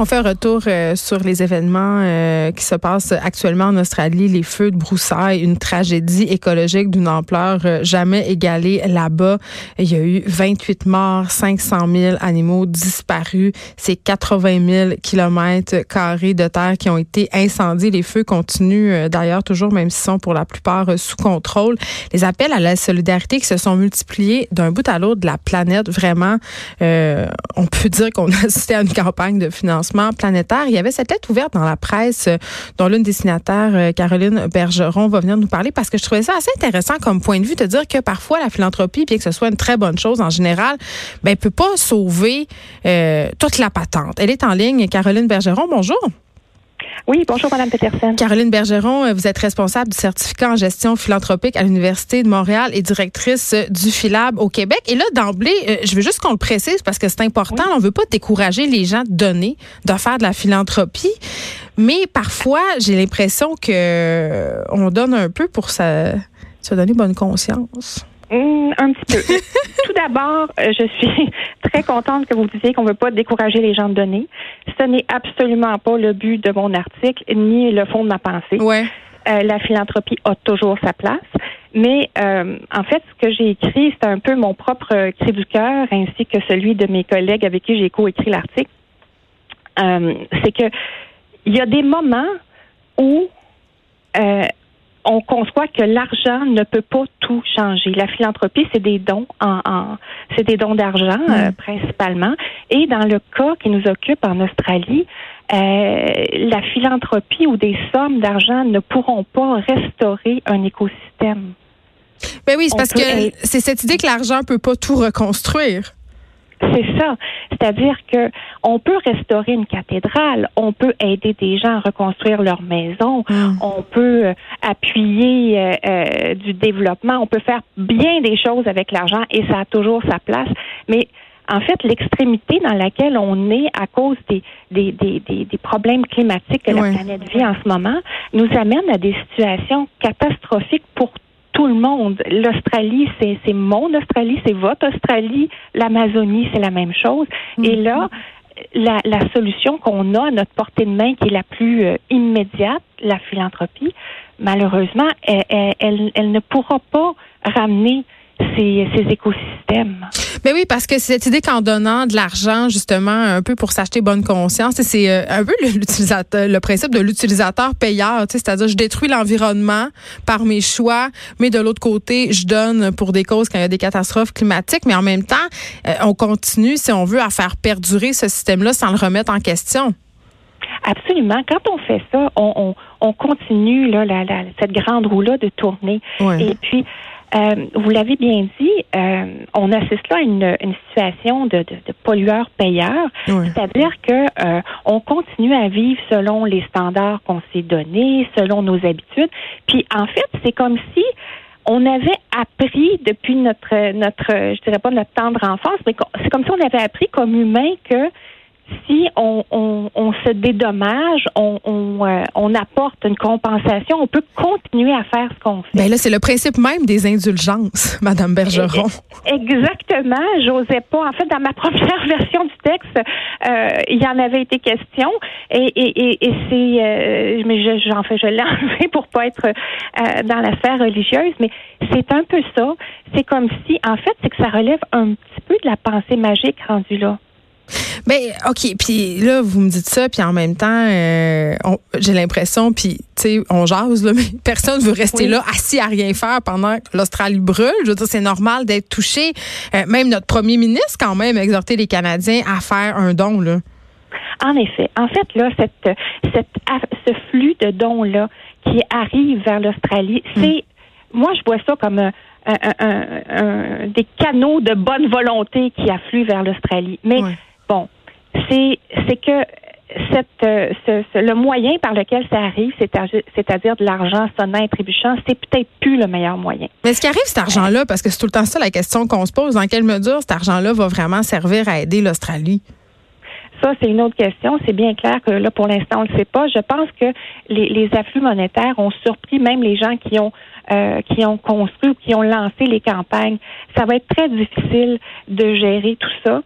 On fait un retour euh, sur les événements euh, qui se passent actuellement en Australie, les feux de broussailles, une tragédie écologique d'une ampleur euh, jamais égalée là-bas. Il y a eu 28 morts, 500 000 animaux disparus, c'est 80 000 kilomètres carrés de terre qui ont été incendiés. Les feux continuent d'ailleurs toujours, même s'ils sont pour la plupart sous contrôle. Les appels à la solidarité qui se sont multipliés d'un bout à l'autre de la planète, vraiment, on peut dire qu'on a assisté à une campagne de financement planétaire. Il y avait cette lettre ouverte dans la presse euh, dont l'une des signataires, euh, Caroline Bergeron, va venir nous parler parce que je trouvais ça assez intéressant comme point de vue de dire que parfois la philanthropie, bien que ce soit une très bonne chose en général, ben, peut pas sauver euh, toute la patente. Elle est en ligne. Caroline Bergeron, bonjour. Oui, bonjour, Madame Peterson. Caroline Bergeron, euh, vous êtes responsable du certificat en gestion philanthropique à l'Université de Montréal et directrice euh, du Philab au Québec. Et là, d'emblée, euh, je veux juste qu'on le précise parce que c'est important. On ne veut pas décourager les gens de donner, de faire de la philanthropie. Mais parfois, j'ai l'impression que on donne un peu pour se, se donner bonne conscience. Mmh, un petit peu. Tout d'abord, euh, je suis très contente que vous disiez qu'on ne veut pas décourager les gens de donner. Ce n'est absolument pas le but de mon article ni le fond de ma pensée. Ouais. Euh, la philanthropie a toujours sa place. Mais euh, en fait, ce que j'ai écrit, c'est un peu mon propre cri du cœur, ainsi que celui de mes collègues avec qui j'ai coécrit l'article. c'est que il y a des moments où on conçoit que l'argent ne peut pas tout changer. La philanthropie, c'est des dons en, c'est des dons d'argent euh, principalement. Et dans le cas qui nous occupe en Australie, euh, la philanthropie ou des sommes d'argent ne pourront pas restaurer un écosystème. Ben oui, c'est parce que c'est cette idée que l'argent peut pas tout reconstruire. C'est ça. C'est-à-dire que on peut restaurer une cathédrale, on peut aider des gens à reconstruire leur maison, hmm. on peut euh, appuyer euh, euh, du développement, on peut faire bien des choses avec l'argent et ça a toujours sa place. Mais en fait, l'extrémité dans laquelle on est à cause des, des, des, des, problèmes climatiques que la planète vit en ce moment nous amène à des situations catastrophiques pour tout le monde. L'Australie, c'est mon Australie, c'est votre Australie. L'Amazonie, c'est la même chose. Et mhm. là, la, la solution qu'on a à notre portée de main, qui est la plus euh, immédiate, la philanthropie, malheureusement, elle, elle, elle, ne pourra pas ramener ces, ces écosystèmes. Mais oui, parce que cette idée qu'en donnant de l'argent, justement, un peu pour s'acheter bonne conscience, c'est euh, un peu l'utilisateur, le principe de l'utilisateur payeur, c'est-à-dire je détruis l'environnement par mes choix, mais de l'autre côté, je donne pour des causes quand il y a des catastrophes climatiques, mais en même temps, euh, on continue, si on veut, à faire perdurer ce système-là sans le remettre en question. Absolument. Quand on fait ça, on, on, continue là, la, la, cette grande roue-là de tourner. Et puis, euh, vous l'avez bien dit, euh, on assiste là à une, une situation de, de, de pollueur-payeur, c'est-à-dire que euh, on continue à vivre selon les standards qu'on s'est donnés, selon nos habitudes. Puis en fait, c'est comme si on avait appris depuis notre notre, je dirais pas notre tendre enfance, mais c'est comme si on avait appris comme humain que si on, on, on se dédommage, on, euh, on, apporte une compensation, on peut continuer à faire ce qu'on fait. Ben là, c'est le principe même des indulgences, Madame Bergeron. Exactement. J'osais pas. En fait, dans ma première version du texte, euh, il y en avait été question, et, et, et, c'est, euh, mais j'en fais, je l'ai enlevé pour pas être dans la sphère religieuse, mais c'est un peu ça. C'est comme si, en fait, c'est que ça relève un petit peu de la pensée magique rendue là. Ben ok, puis là vous me dites ça, puis en même temps, euh, j'ai l'impression, puis tu sais, on jase là, mais personne veut rester là assis à rien faire pendant que l'Australie brûle. Je veux dire, c'est normal d'être touché. Euh, même notre premier ministre quand même a exhorté les Canadiens à faire un don là. En effet, en fait là, cette, cette ce flux de dons là qui arrive vers l'Australie, hmm. c'est moi je vois ça comme un, un, des canaux de bonne volonté qui affluent vers l'Australie. Mais Bon, c'est que cette, le moyen par lequel ça arrive, c'est-à-dire de l'argent sonnant et trébuchant, c'est peut-être plus le meilleur moyen. Mais est-ce qu'arrive cet argent-là, parce que c'est tout le temps ça la question qu'on se pose, dans quelle mesure cet argent-là va vraiment servir à aider l'Australie? Ça, c'est une autre question. C'est bien clair que là, pour l'instant, on ne le sait pas. Je pense que les, les afflux monétaires ont surpris même les gens qui ont euh, qui ont construit ou qui ont lancé les campagnes. Ça va être très difficile de gérer tout ça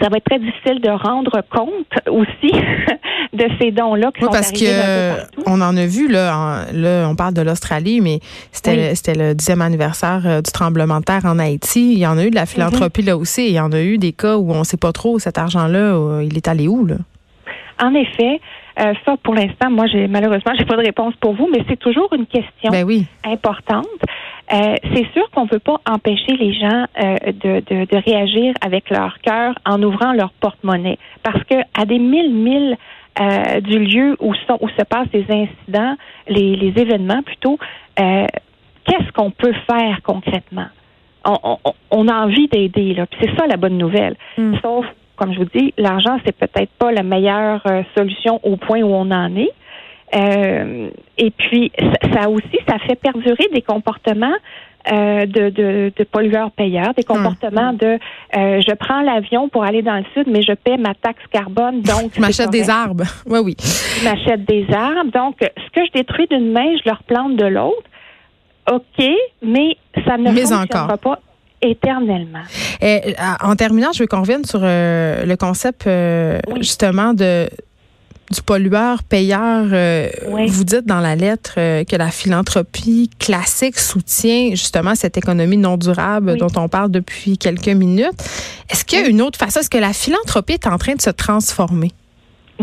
ça va être très difficile de rendre compte aussi de ces dons-là qui oui, parce que on en a vu là, là on parle de l'Australie, mais c'était c'était le dixième anniversaire euh, du tremblement de terre en Haïti. Il y en a eu de la philanthropie là aussi. il y en a eu des cas où on ne sait pas trop cet argent-là, euh, il est allé où là. En effet, euh, ça, pour l'instant, moi, j'ai malheureusement, j'ai pas de réponse pour vous, mais c'est toujours une question ben oui. importante. Euh, c'est sûr qu'on ne peut pas empêcher les gens euh, de, de, de, réagir avec leur cœur en ouvrant leur porte-monnaie, parce que à des mille milles euh, du lieu où, sont, où se passent les incidents, les, les événements plutôt, qu'est-ce qu'on peut faire concrètement? On, on, on a envie d'aider, là. c'est ça la bonne nouvelle. Hmm. Sauf comme je vous dis, l'argent, c'est peut-être pas la meilleure euh, solution au point où on en est. Euh, et puis, ça, aussi, ça fait perdurer des comportements euh, de, de, de pollueurs-payeurs, des comportements de je prends l'avion pour aller dans le sud, mais je paie ma taxe carbone, donc je m'achète des arbres. Oui, oui. Je m'achète des arbres. Donc, ce que je détruis d'une main, je le replante de l'autre. OK, mais ça ne fonctionnera pas éternellement. Et, en terminant, je veux qu'on revienne sur euh, le concept euh, justement de du pollueur payeur. Euh, vous dites dans la lettre que la philanthropie classique soutient justement cette économie non durable dont on parle depuis quelques minutes. Est-ce qu'il y a une autre façon? Est-ce que la philanthropie est en train de se transformer?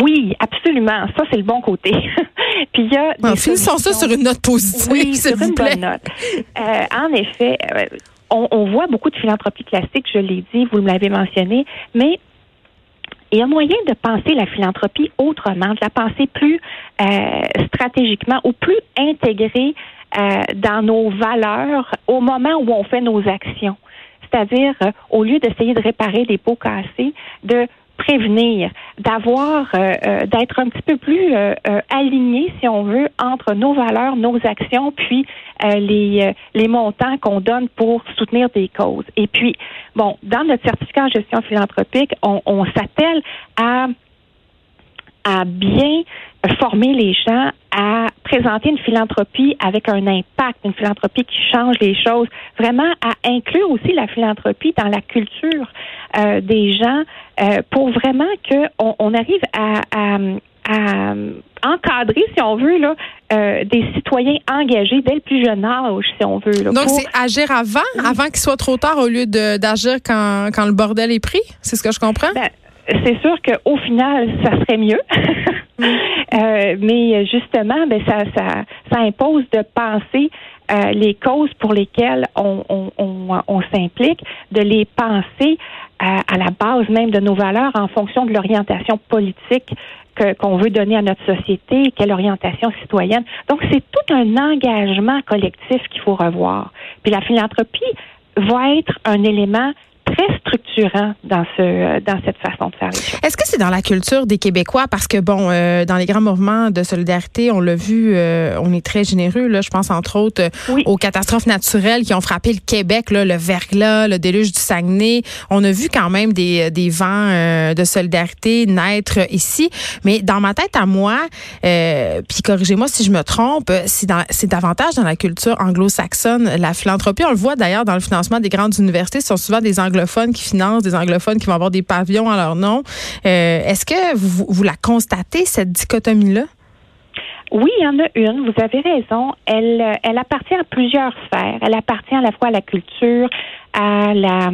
Oui, absolument. Ça, c'est le bon côté. Puis il y a. finissons ça sur une note positive. Oui, sur une bonne note. en effet, on, voit beaucoup de philanthropie classique, je l'ai dit, vous l'avez mentionné, mais il y a moyen de penser la philanthropie autrement, de la penser plus euh, stratégiquement ou plus intégrée euh, dans nos valeurs au moment où on fait nos actions. C'est-à-dire, euh, au lieu d'essayer de réparer des pots cassés, de prévenir, d'avoir, euh, euh, d'être un petit peu plus euh, aligné, si on veut, entre nos valeurs, nos actions, puis les, les montants qu'on donne pour soutenir des causes. Et puis, bon, dans notre certificat en gestion philanthropique, on, on s'attelle à à bien former les gens présenter une philanthropie avec un impact, une philanthropie qui change les choses, vraiment à inclure aussi la philanthropie dans la culture euh, des gens euh, pour vraiment qu'on on arrive à, à, encadrer, si on veut, là, euh, des citoyens engagés dès le plus jeune âge, si on veut. Donc, c'est agir avant, avant qu'il soit trop tard, au lieu d'agir quand, quand le bordel est pris? C'est ce que je comprends? Ben, c'est sûr qu'au final, ça serait mieux. euh, mais justement, ben ça, ça, ça impose de penser euh, les causes pour lesquelles on, s'implique, de les penser à, à, la base même de nos valeurs en fonction de l'orientation politique qu'on veut donner à notre société, quelle orientation citoyenne. Donc, c'est tout un engagement collectif qu'il faut revoir. Puis la philanthropie va être un élément très structurant dans ce dans cette façon de faire les choses. Est-ce que c'est dans la culture des Québécois? Parce que bon euh, dans les grands mouvements de solidarité, on l'a vu, euh, on est très généreux là, je pense entre autres euh, aux catastrophes naturelles qui ont frappé le Québec là, le verglas, le déluge du Saguenay. On a vu quand même des des vents de solidarité naître ici, mais dans ma tête à moi, puis corrigez-moi si je me trompe, c'est c'est davantage dans la culture anglo-saxonne la philanthropie. On le voit d'ailleurs dans le financement des grandes universités, ce sont souvent des anglo qui financent, des anglophones qui vont avoir des pavillons à leur nom. Euh, est-ce que vous, vous la constatez, cette dichotomie-là? Oui, il y en a une. Vous avez raison. Elle, elle appartient à plusieurs sphères. Elle appartient à la fois à la culture, à la,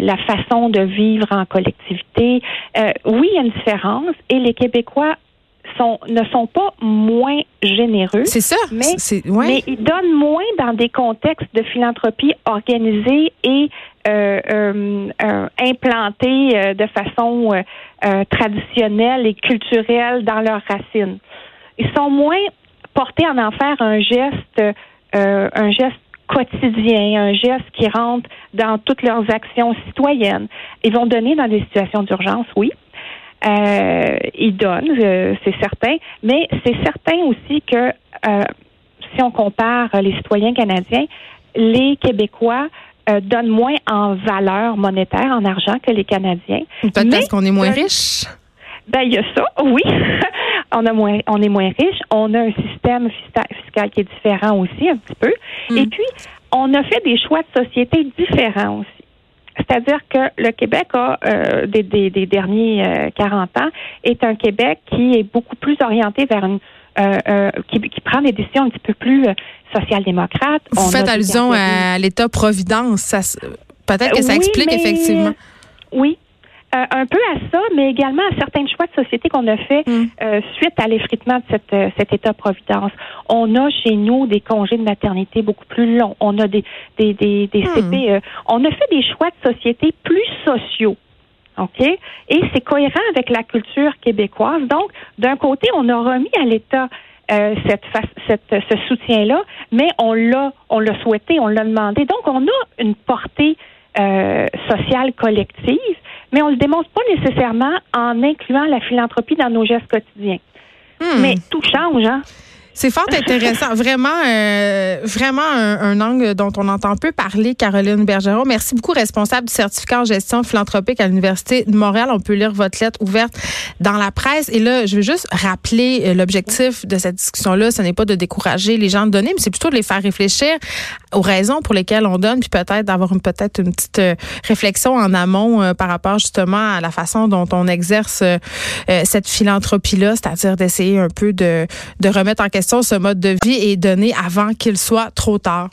la façon de vivre en collectivité. Euh, oui, il y a une différence et les Québécois sont, ne sont pas moins généreux. C'est ça. Mais, mais ils donnent moins dans des contextes de philanthropie organisée et euh, euh, euh implantés euh, de façon traditionnelle et culturelle dans leurs racines. Ils sont moins portés à en faire un geste, un geste quotidien, un geste qui rentre dans toutes leurs actions citoyennes. Ils vont donner dans des situations d'urgence, oui, ils donnent, c'est certain, mais c'est certain aussi que si on compare les citoyens canadiens, les Québécois donnent moins en valeur monétaire, en argent que les Canadiens. Peut-être qu'on est moins riche. Ben, il y a ça, oui. on, a moins, on est moins riche. On a un système fiscal qui est différent aussi, un petit peu. Mm. Et puis, on a fait des choix de société différents aussi. C'est-à-dire que le Québec a, euh, des, des, derniers 40 euh, ans, est un Québec qui est beaucoup plus orienté vers une euh, qui, qui, prend des décisions un petit peu plus social-démocrates. Vous faites allusion à l'État-providence. Peut-être que ça explique effectivement. Oui, euh, un peu à ça, mais également à certains choix de société qu'on a fait mm. euh, suite à l'effritement de cette, euh, cet État-providence. On a chez nous des congés de maternité beaucoup plus longs. On a des, des, des, des mm. CPE. On a fait des choix de société plus sociaux. OK? Et c'est cohérent avec la culture québécoise. Donc, d'un côté, on a remis à l'État cette, cette, ce soutien-là, mais on l'a, on l'a souhaité, on l'a demandé. Donc, on a une portée euh, sociale collective, mais on le démontre pas nécessairement en incluant la philanthropie dans nos gestes quotidiens. Hmm. Mais tout change, hein? C'est fort intéressant. Vraiment, euh, vraiment un, angle dont on entend peu parler, Caroline Bergeron. Merci beaucoup, responsable du certificat en gestion philanthropique à l'Université de Montréal. On peut lire votre lettre ouverte dans la presse. Et là, je veux juste rappeler euh, l'objectif de cette discussion-là. Ce n'est pas de décourager les gens de donner, mais c'est plutôt de les faire réfléchir aux raisons pour lesquelles on donne, puis peut-être d'avoir une, peut-être une petite euh, réflexion en amont par rapport justement à la façon dont on exerce cette philanthropie-là, c'est-à-dire d'essayer un peu de, de remettre en question ce mode de vie est donné avant qu'il soit trop tard.